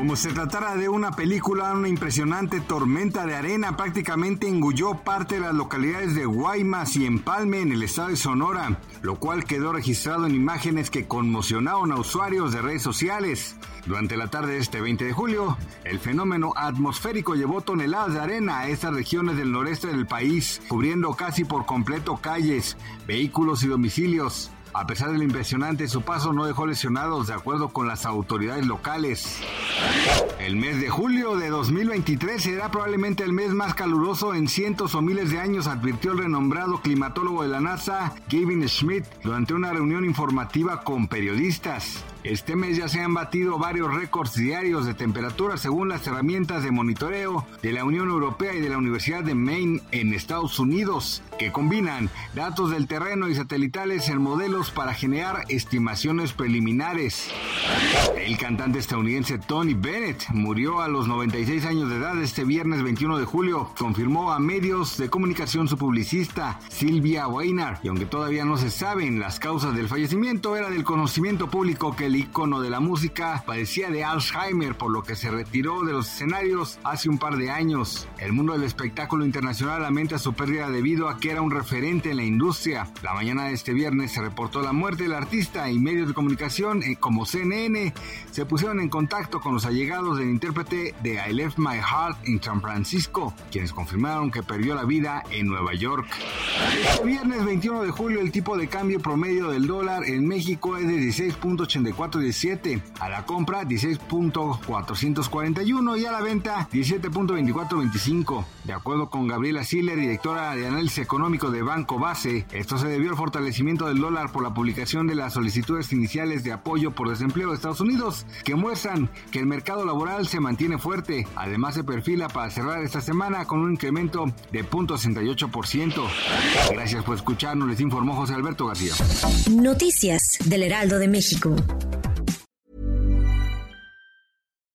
Como se tratara de una película, una impresionante tormenta de arena prácticamente engulló parte de las localidades de Guaymas y Empalme en el estado de Sonora, lo cual quedó registrado en imágenes que conmocionaron a usuarios de redes sociales. Durante la tarde de este 20 de julio, el fenómeno atmosférico llevó toneladas de arena a estas regiones del noreste del país, cubriendo casi por completo calles, vehículos y domicilios. A pesar de lo impresionante, su paso no dejó lesionados de acuerdo con las autoridades locales. El mes de julio de 2023 será probablemente el mes más caluroso en cientos o miles de años, advirtió el renombrado climatólogo de la NASA, Kevin Schmidt, durante una reunión informativa con periodistas. Este mes ya se han batido varios récords diarios de temperatura según las herramientas de monitoreo de la Unión Europea y de la Universidad de Maine en Estados Unidos, que combinan datos del terreno y satelitales en modelos para generar estimaciones preliminares. El cantante estadounidense Tony Bennett murió a los 96 años de edad este viernes 21 de julio, confirmó a medios de comunicación su publicista Silvia Weiner, y aunque todavía no se saben las causas del fallecimiento, era del conocimiento público que el ícono de la música padecía de Alzheimer, por lo que se retiró de los escenarios hace un par de años. El mundo del espectáculo internacional lamenta su pérdida debido a que era un referente en la industria. La mañana de este viernes se reportó la muerte del artista y medios de comunicación eh, como CNN se pusieron en contacto con los allegados del intérprete de I Left My Heart en San Francisco, quienes confirmaron que perdió la vida en Nueva York. Este viernes 21 de julio el tipo de cambio promedio del dólar en México es de 16.8417, a la compra 16.441 y a la venta 17.2425. De acuerdo con Gabriela Siller, directora de análisis económico de Banco Base, esto se debió al fortalecimiento del dólar por la publicación de las solicitudes iniciales de apoyo por desempleo de Estados Unidos, que muestran que el mercado laboral se mantiene fuerte. Además se perfila para cerrar esta semana con un incremento de 0.68%. Gracias por escucharnos, les informó José Alberto García. Noticias del Heraldo de México.